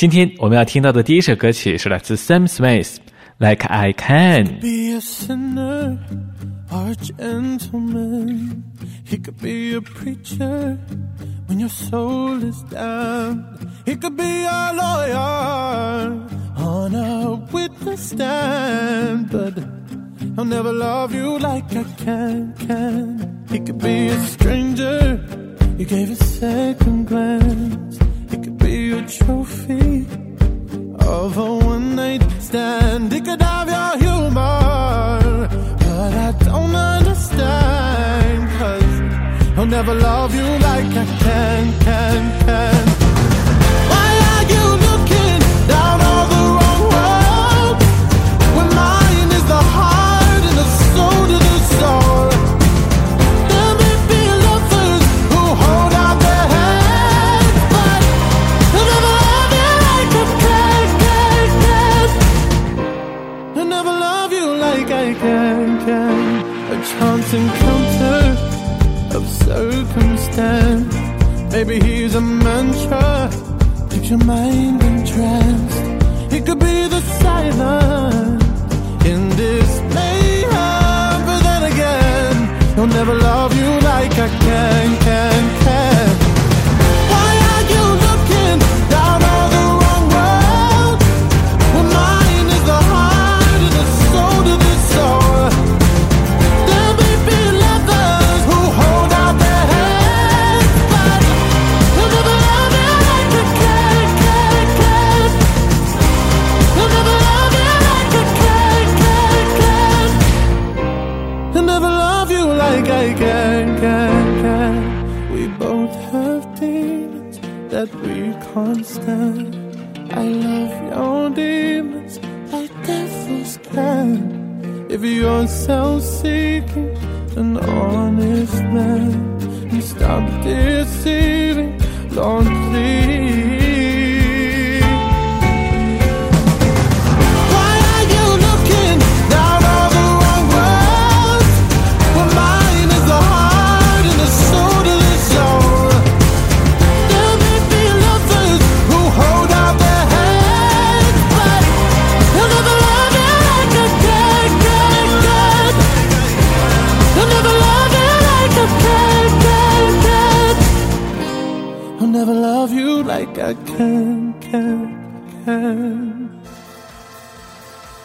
今天我们要听到的第一首歌曲是来自 Sam Smith，《Like I Can》。 be a sinner or a gentleman. He could be a preacher when your soul is down. He could be a lawyer on a witness stand, but he'll never love you like I can. Can he could be a stranger? You gave a second glance. Be a trophy of a one night stand. He could have your humor, but I don't understand. Cause he'll never love you like I can, can, can. Why are you looking down can, can, can. We both have demons that we can't stand. I love your demons like devils can. If you're self-seeking, an honest man, and stop deceiving, Lord, please.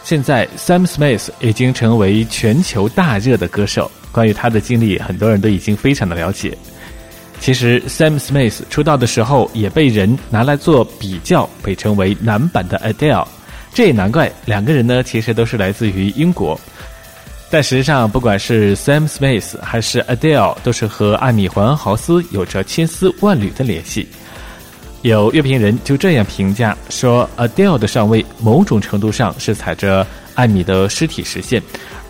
现在，Sam Smith 已经成为全球大热的歌手。关于他的经历，很多人都已经非常的了解。其实，Sam Smith 出道的时候也被人拿来做比较，被称为男版的 Adele。这也难怪，两个人呢其实都是来自于英国。但实际上，不管是 Sam Smith 还是 Adele，都是和艾米·怀恩豪斯有着千丝万缕的联系。有乐评人就这样评价说：“Adele 的上位，某种程度上是踩着艾米的尸体实现，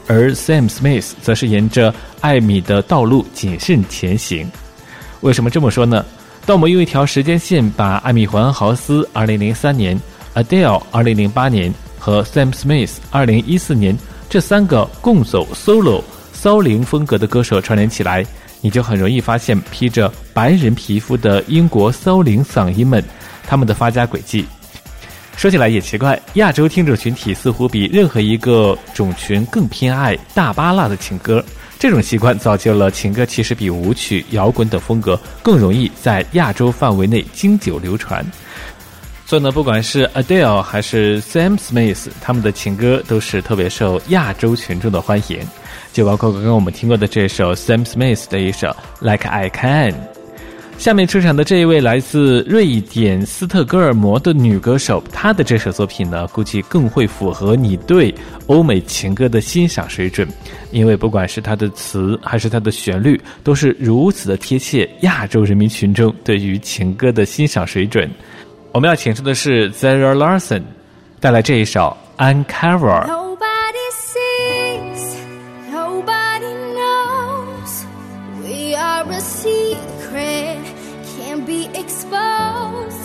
而 Sam Smith 则是沿着艾米的道路谨慎前行。”为什么这么说呢？当我们用一条时间线把艾米·怀恩豪斯2003年、Adele 2008年和 Sam Smith 2014年这三个共走 solo 骚灵风格的歌手串联起来。你就很容易发现披着白人皮肤的英国骚灵嗓音们，他们的发家轨迹。说起来也奇怪，亚洲听众群体似乎比任何一个种群更偏爱大巴拉的情歌。这种习惯造就了情歌其实比舞曲、摇滚等风格更容易在亚洲范围内经久流传。所以呢，不管是 Adele 还是 Sam Smith，他们的情歌都是特别受亚洲群众的欢迎。就包括刚刚我们听过的这首 Sam Smith 的一首《Like I Can》。下面出场的这一位来自瑞典斯特哥尔摩的女歌手，她的这首作品呢，估计更会符合你对欧美情歌的欣赏水准，因为不管是她的词还是她的旋律，都是如此的贴切亚洲人民群众对于情歌的欣赏水准。我们要请出的是 Zara Larson 带来这一首《Uncover》。a secret can be exposed.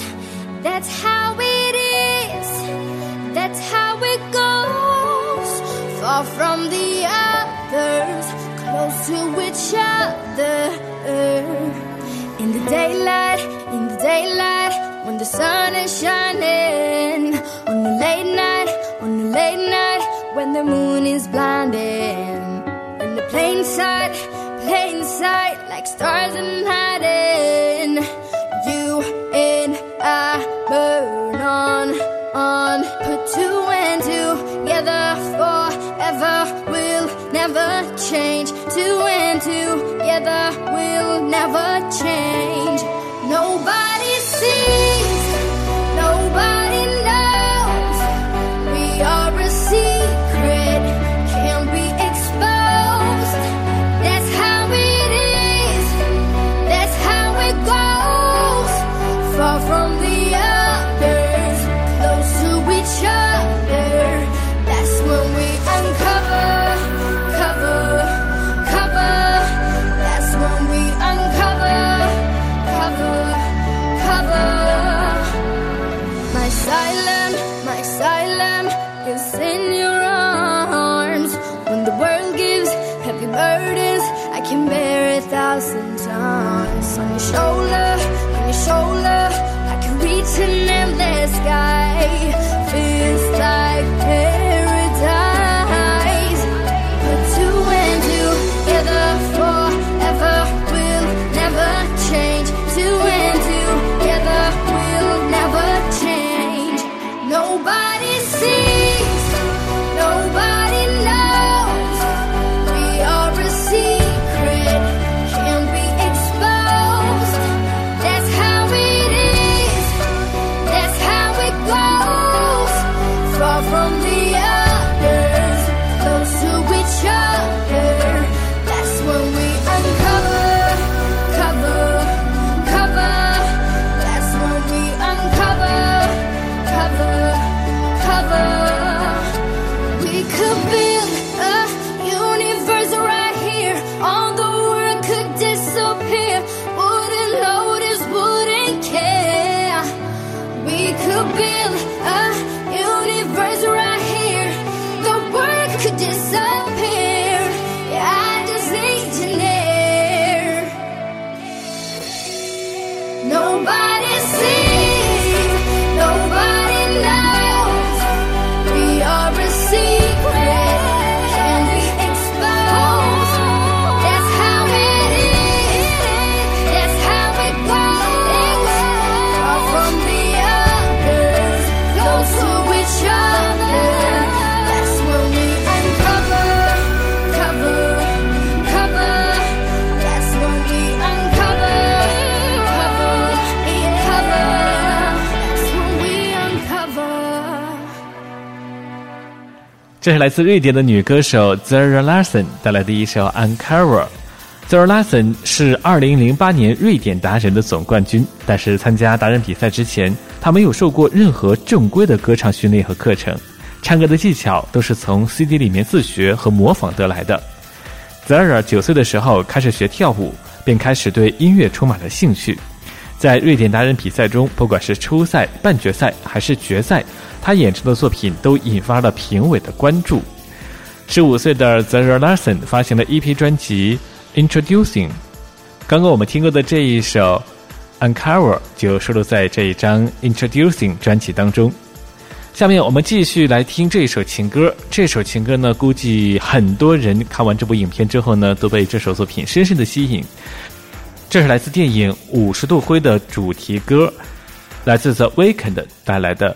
That's how it is, that's how it goes. Far from the others, close to each other. In the daylight, in the daylight, when the sun is shining. On the late night, on the late night, when the moon is blinded. stars and Nobody sees, nobody knows. 这是来自瑞典的女歌手 Zara Larsson 带来的一首《Uncover》。Zara Larsson 是2008年瑞典达人的总冠军，但是参加达人比赛之前，她没有受过任何正规的歌唱训练和课程，唱歌的技巧都是从 CD 里面自学和模仿得来的。Zara 九岁的时候开始学跳舞，便开始对音乐充满了兴趣。在瑞典达人比赛中，不管是初赛、半决赛还是决赛，他演唱的作品都引发了评委的关注。十五岁的 Zara Larson 发行了 EP 专辑《Introducing》，刚刚我们听过的这一首《Uncover》就收录在这一张《Introducing》专辑当中。下面我们继续来听这首情歌。这首情歌呢，估计很多人看完这部影片之后呢，都被这首作品深深的吸引。这是来自电影《五十度灰》的主题歌，来自 The Weeknd 带来的《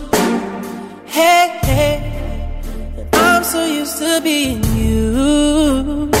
used to being used.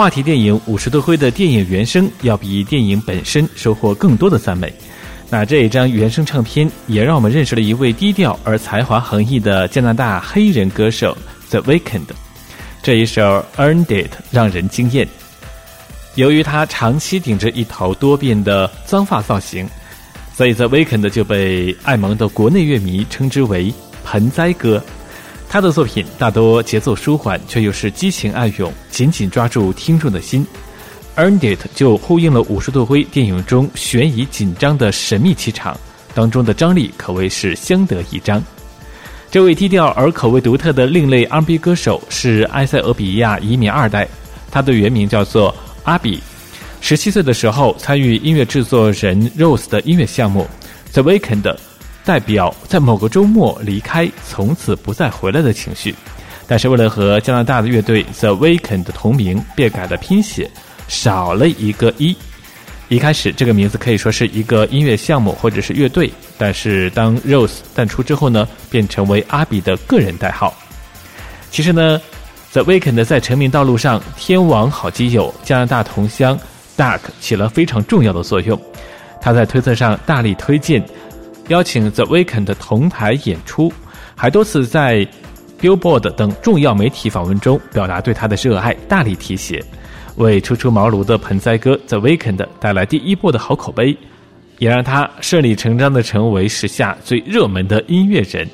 话题电影《五十多灰》的电影原声要比电影本身收获更多的赞美。那这一张原声唱片也让我们认识了一位低调而才华横溢的加拿大黑人歌手 The Weeknd。这一首《Earned It》让人惊艳。由于他长期顶着一头多变的脏发造型，所以 The Weeknd 就被爱蒙的国内乐迷称之为“盆栽哥”。他的作品大多节奏舒缓，却又是激情暗涌，紧紧抓住听众的心。Earned It 就呼应了《五十度灰》电影中悬疑紧张的神秘气场，当中的张力可谓是相得益彰。这位低调而口味独特的另类 R&B 歌手是埃塞俄比亚移民二代，他的原名叫做阿比。十七岁的时候参与音乐制作人 Rose 的音乐项目 The Weeknd。代表在某个周末离开，从此不再回来的情绪。但是为了和加拿大的乐队 The Weeknd 同名，便改了拼写，少了一个一。一开始这个名字可以说是一个音乐项目或者是乐队，但是当 Rose 淡出之后呢，便成为阿比的个人代号。其实呢，The Weeknd 在成名道路上，天王好基友加拿大同乡 Dark 起了非常重要的作用。他在推特上大力推荐。邀请 The Weeknd 同台演出，还多次在 Billboard 等重要媒体访问中表达对他的热爱，大力提携，为初出茅庐的盆栽哥 The Weeknd 带来第一波的好口碑，也让他顺理成章的成为时下最热门的音乐人。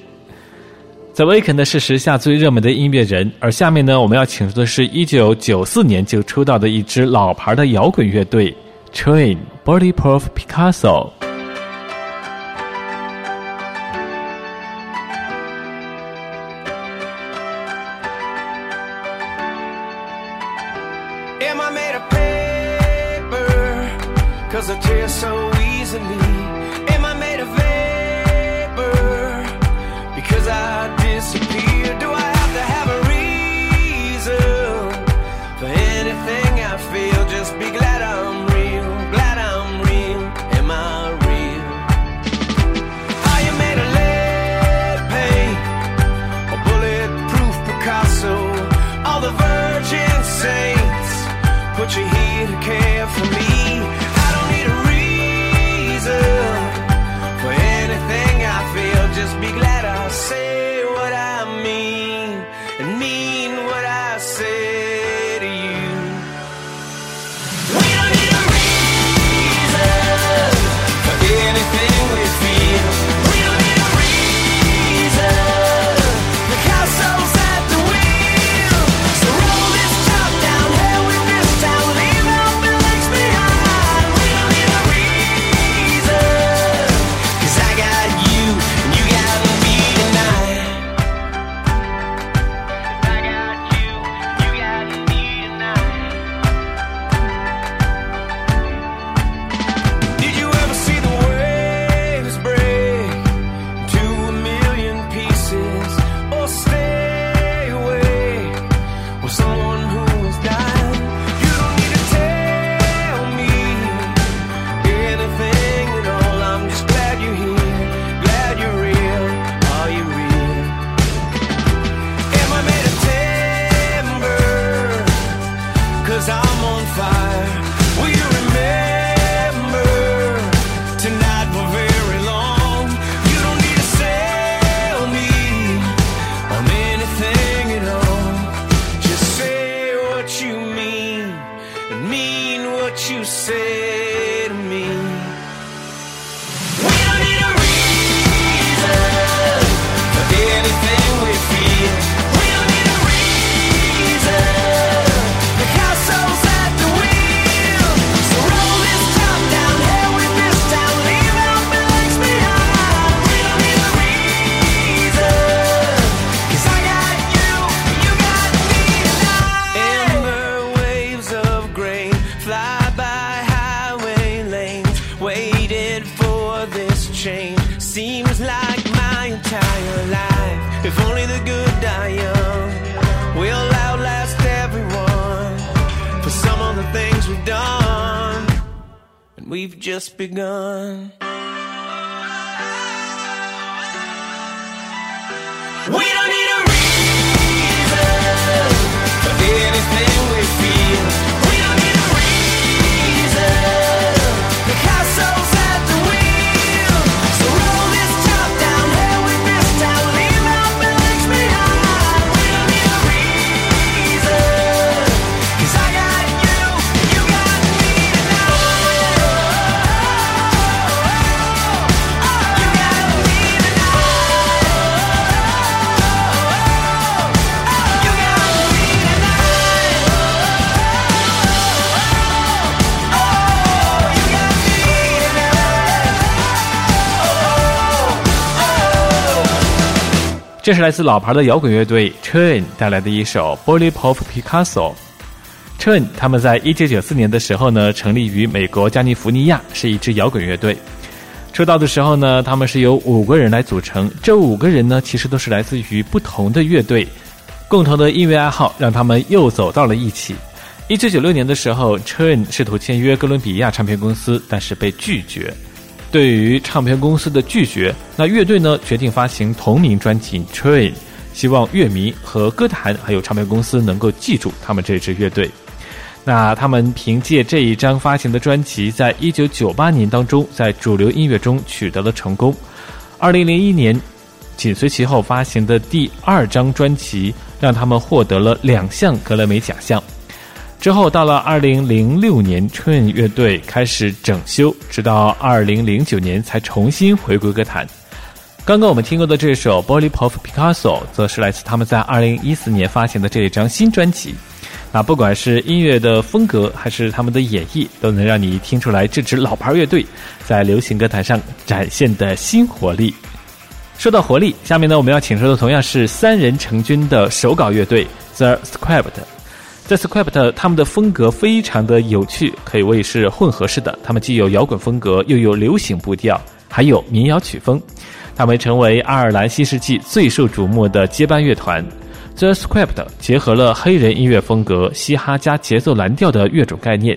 The Weeknd 是时下最热门的音乐人，而下面呢，我们要请出的是一九九四年就出道的一支老牌的摇滚乐队 Train Bulletproof Picasso。Just be glad we've just begun. 这是来自老牌的摇滚乐队 Churn 带来的一首《Bully Pop Picasso》。Churn 他们在一九九四年的时候呢，成立于美国加利福尼亚，是一支摇滚乐队。出道的时候呢，他们是由五个人来组成，这五个人呢，其实都是来自于不同的乐队，共同的音乐爱好让他们又走到了一起。一九九六年的时候，Churn 试图签约哥伦比亚唱片公司，但是被拒绝。对于唱片公司的拒绝，那乐队呢决定发行同名专辑《Train》，希望乐迷和歌坛还有唱片公司能够记住他们这支乐队。那他们凭借这一张发行的专辑，在一九九八年当中，在主流音乐中取得了成功。二零零一年，紧随其后发行的第二张专辑，让他们获得了两项格莱美奖项。之后到了二零零六年，Train 乐队开始整修，直到二零零九年才重新回归歌坛。刚刚我们听过的这首《Bolly Pop Picasso》则是来自他们在二零一四年发行的这一张新专辑。那不管是音乐的风格，还是他们的演绎，都能让你听出来这支老牌乐队在流行歌坛上展现的新活力。说到活力，下面呢我们要请出的同样是三人成军的手稿乐队 The Script。The Script 他们的风格非常的有趣，可以谓是混合式的。他们既有摇滚风格，又有流行步调，还有民谣曲风。他们成为爱尔兰新世纪最受瞩目的接班乐团。The Script 结合了黑人音乐风格、嘻哈加节奏蓝调的乐种概念，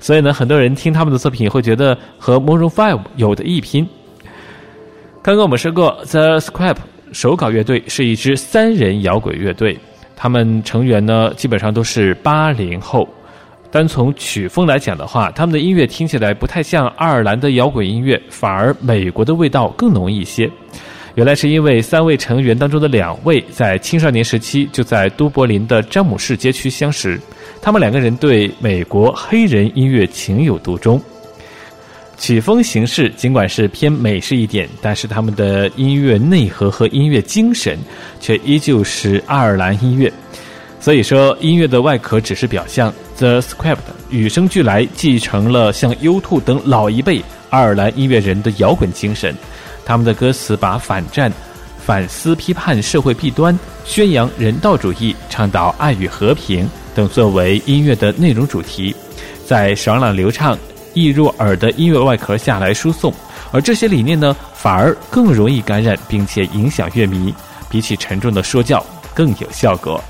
所以呢，很多人听他们的作品会觉得和 Maroon Five 有的一拼。刚刚我们说过，The Script 手稿乐队是一支三人摇滚乐队。他们成员呢，基本上都是八零后。单从曲风来讲的话，他们的音乐听起来不太像爱尔兰的摇滚音乐，反而美国的味道更浓一些。原来是因为三位成员当中的两位在青少年时期就在都柏林的詹姆士街区相识，他们两个人对美国黑人音乐情有独钟。曲风形式尽管是偏美式一点，但是他们的音乐内核和音乐精神却依旧是爱尔兰音乐。所以说，音乐的外壳只是表象。The Script 与生俱来继承了像 U2 等老一辈爱尔兰音乐人的摇滚精神。他们的歌词把反战、反思、批判社会弊端、宣扬人道主义、倡导爱与和平等作为音乐的内容主题，在爽朗流畅。易入耳的音乐外壳下来输送，而这些理念呢，反而更容易感染并且影响乐迷，比起沉重的说教更有效果。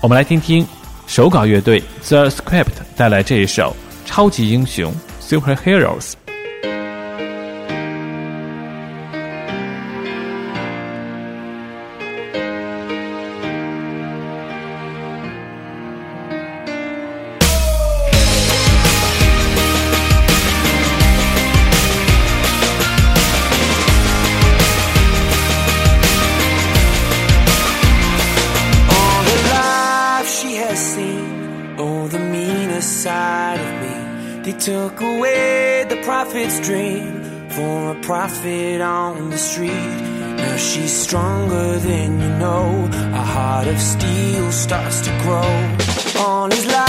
我们来听听手稿乐队 The Script 带来这一首《超级英雄》（Superheroes）。Now she's stronger than you know. A heart of steel starts to grow. on his life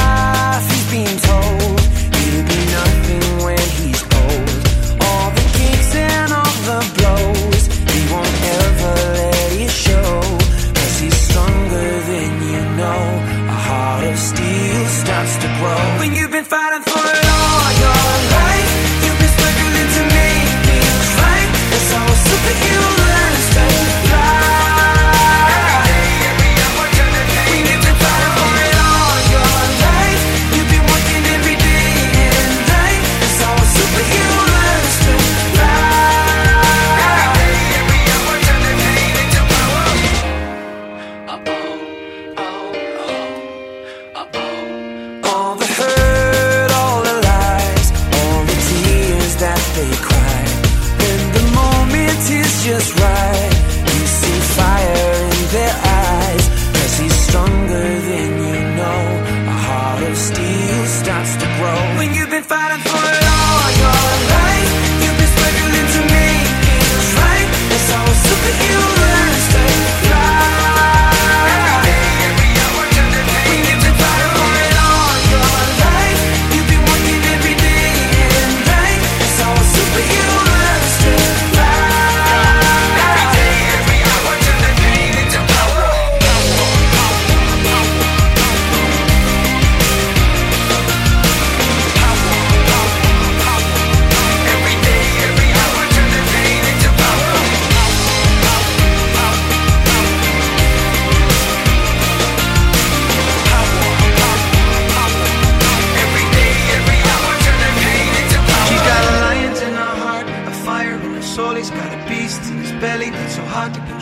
they cry. When the moment is just right,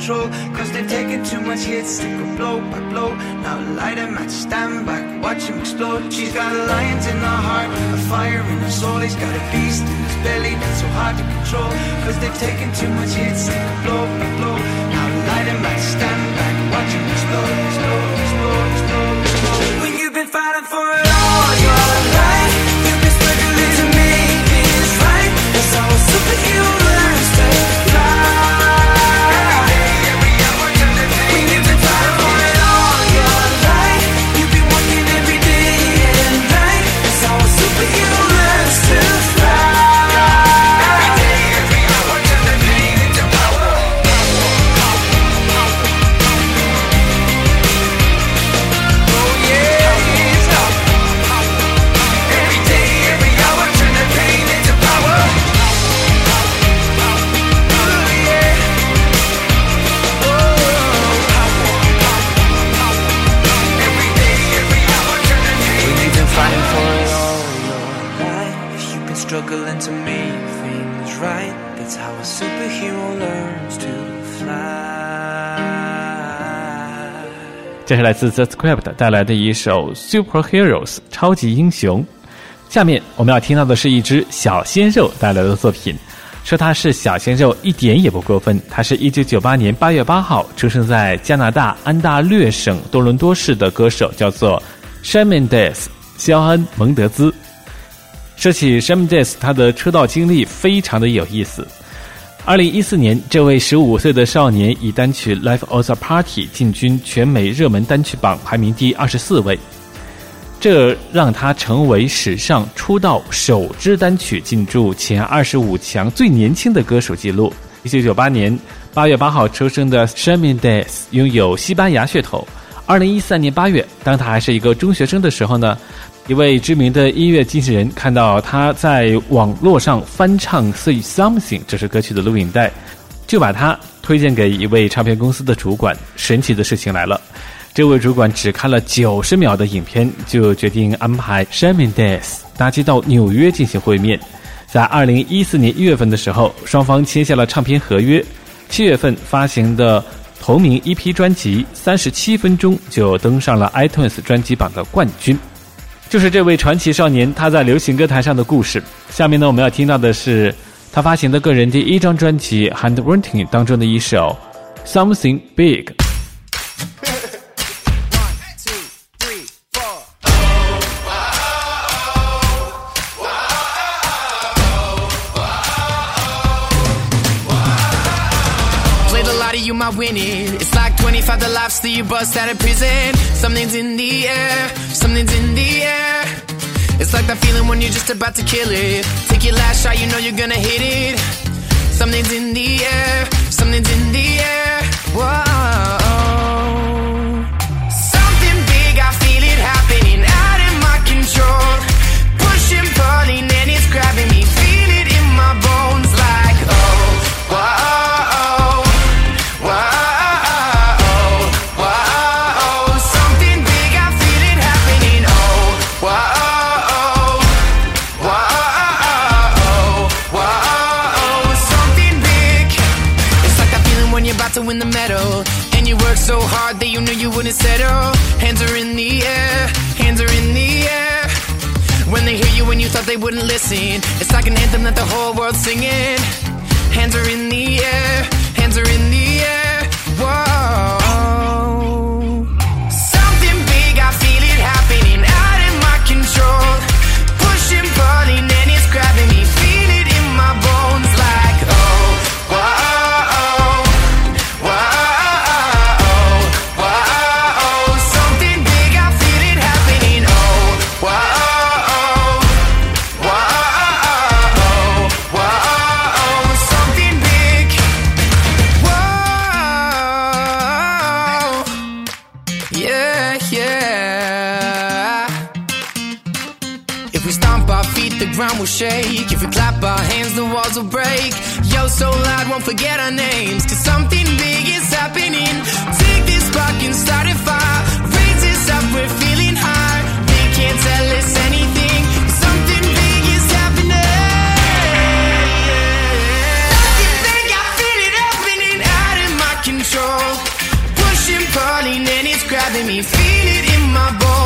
control. Cause they've taken too much hits, they go blow by blow. Now light him match, stand back, watch him explode. She's got a lion in her heart, a fire in her soul. He's got a beast in his belly that's so hard to control. Cause they've taken too much hits, they go blow by blow. Now light him match, stand back, watch him explode, explode, explode, explode, explode. When you've been fighting for it 这是来自 The Script 带来的一首《Superheroes》超级英雄。下面我们要听到的是一只小鲜肉带来的作品。说他是小鲜肉一点也不过分。他是一九九八年八月八号出生在加拿大安大略省多伦多市的歌手，叫做 Shawn Mendes 肖恩·蒙德兹。说起 Shawn Mendes，他的出道经历非常的有意思。二零一四年，这位十五岁的少年以单曲《Life of a Party》进军全美热门单曲榜，排名第二十四位。这让他成为史上出道首支单曲进驻前二十五强最年轻的歌手记录。一九九八年八月八号出生的 Shamindes 拥有西班牙血统。二零一三年八月，当他还是一个中学生的时候呢，一位知名的音乐经纪人看到他在网络上翻唱《Say Something》这首歌曲的录影带，就把他推荐给一位唱片公司的主管。神奇的事情来了。这位主管只看了九十秒的影片，就决定安排 Shawn Mendes 搭机到纽约进行会面。在二零一四年一月份的时候，双方签下了唱片合约。七月份发行的同名 EP 专辑《三十七分钟》就登上了 iTunes 专辑榜的冠军。就是这位传奇少年他在流行歌坛上的故事。下面呢，我们要听到的是他发行的个人第一张专辑《Handwriting》当中的一首《Something Big》。Played a lot of you might win it. It's like 25 the lives that you bust out of prison. Something's in the air, It's like that feeling when you're just about to kill it. Take your last shot, you know you're gonna hit it. Something's in the air, something's in the air. Whoa. Settle. Hands are in the air, hands are in the air. When they hear you when you thought they wouldn't listen. It's like an anthem that the whole world's singing. Hands are in the air, hands are in the air. Ground will shake. If we clap our hands, the walls will break. Yo, so loud, won't forget our names. Cause something big is happening. Take this spark and start a fire. Raise us up, we're feeling high. They can't tell us anything. Something big is happening. Something big, I feel it happening out of my control. Pushing, pulling, and it's grabbing me. Feel it in my bones